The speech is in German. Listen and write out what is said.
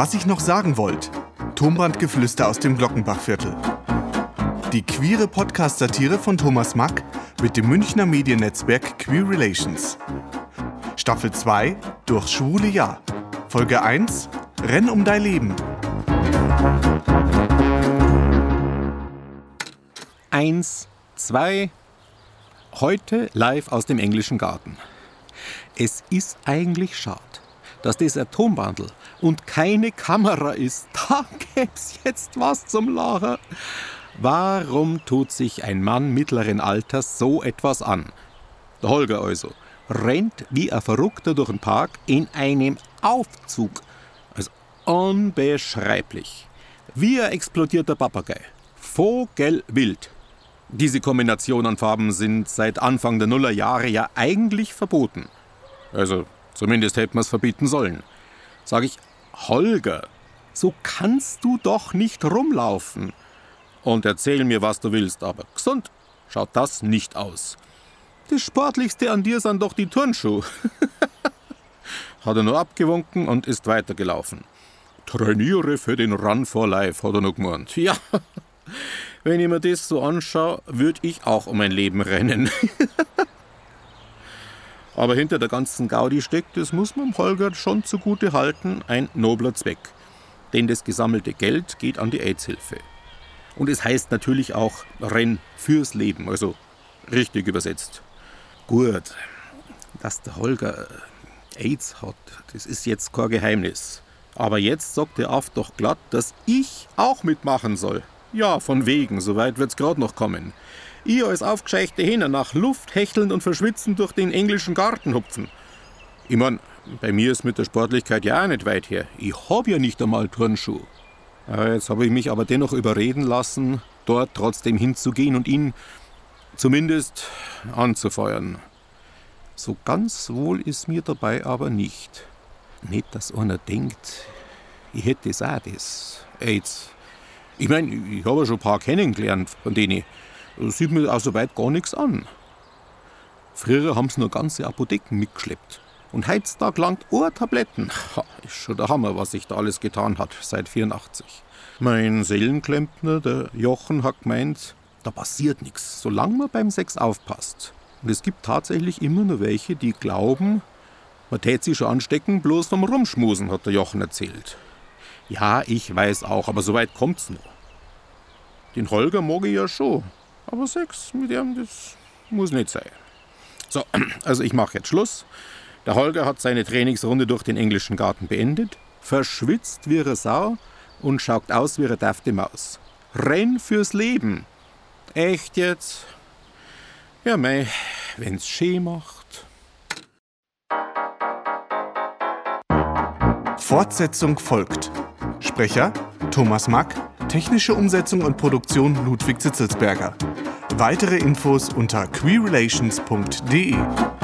Was ich noch sagen wollte. Tonbandgeflüster aus dem Glockenbachviertel. Die queere Podcast-Satire von Thomas Mack mit dem Münchner Mediennetzwerk Queer Relations. Staffel 2 Durchs schwule Jahr. Folge 1 Renn um dein Leben. Eins, zwei. Heute live aus dem englischen Garten. Es ist eigentlich schade, dass das Atombandel und keine Kamera ist. Da gäb's jetzt was zum Lachen. Warum tut sich ein Mann mittleren Alters so etwas an? Der Holger also rennt wie ein Verrückter durch den Park in einem Aufzug. Also unbeschreiblich. Wie ein explodierter Papagei. Vogelwild. Diese Kombination an Farben sind seit Anfang der Nullerjahre ja eigentlich verboten. Also zumindest hätte man es verbieten sollen. Sag ich, Holger, so kannst du doch nicht rumlaufen. Und erzähl mir, was du willst, aber gesund schaut das nicht aus. Das Sportlichste an dir sind doch die Turnschuhe. hat er nur abgewunken und ist weitergelaufen. Trainiere für den Run for Life, hat er noch gemeint. Ja, wenn ich mir das so anschaue, würde ich auch um mein Leben rennen. Aber hinter der ganzen Gaudi steckt, das muss man Holger schon zugute halten, ein nobler Zweck. Denn das gesammelte Geld geht an die AIDS-Hilfe. Und es heißt natürlich auch Renn fürs Leben, also richtig übersetzt. Gut, dass der Holger AIDS hat, das ist jetzt kein Geheimnis. Aber jetzt sagt der Aft doch glatt, dass ich auch mitmachen soll. Ja, von wegen, soweit wird's gerade noch kommen. Ich als aufgescheichte Hähner nach Luft hecheln und verschwitzen durch den englischen Garten hupfen. Ich mein, bei mir ist mit der Sportlichkeit ja auch nicht weit her. Ich hab ja nicht einmal Turnschuh. Ja, jetzt habe ich mich aber dennoch überreden lassen, dort trotzdem hinzugehen und ihn zumindest anzufeuern. So ganz wohl ist mir dabei aber nicht. Nicht, dass einer denkt, ich hätte es auch das, AIDS. Ich meine, ich habe ja schon ein paar kennengelernt von denen. Sieht mir auch so weit gar nichts an. Früher haben sie nur ganze Apotheken mitgeschleppt. Und heutzutage langt Ohrtabletten. Ha, ist schon der Hammer, was sich da alles getan hat seit 84. Mein Seelenklempner, der Jochen, hat gemeint, da passiert nichts, solange man beim Sex aufpasst. Und es gibt tatsächlich immer nur welche, die glauben, man tät sich schon anstecken, bloß vom Rumschmusen, hat der Jochen erzählt. Ja, ich weiß auch, aber so weit kommt's noch. Den Holger mag ich ja schon, aber Sex mit ihm, das muss nicht sein. So, also ich mache jetzt Schluss. Der Holger hat seine Trainingsrunde durch den englischen Garten beendet, verschwitzt wie eine Sau und schaut aus wie eine dafte Maus. Renn fürs Leben. Echt jetzt? Ja, mei, wenn's schön macht. Fortsetzung folgt. Sprecher Thomas Mack, technische Umsetzung und Produktion Ludwig Zitzelsberger. Weitere Infos unter queerrelations.de.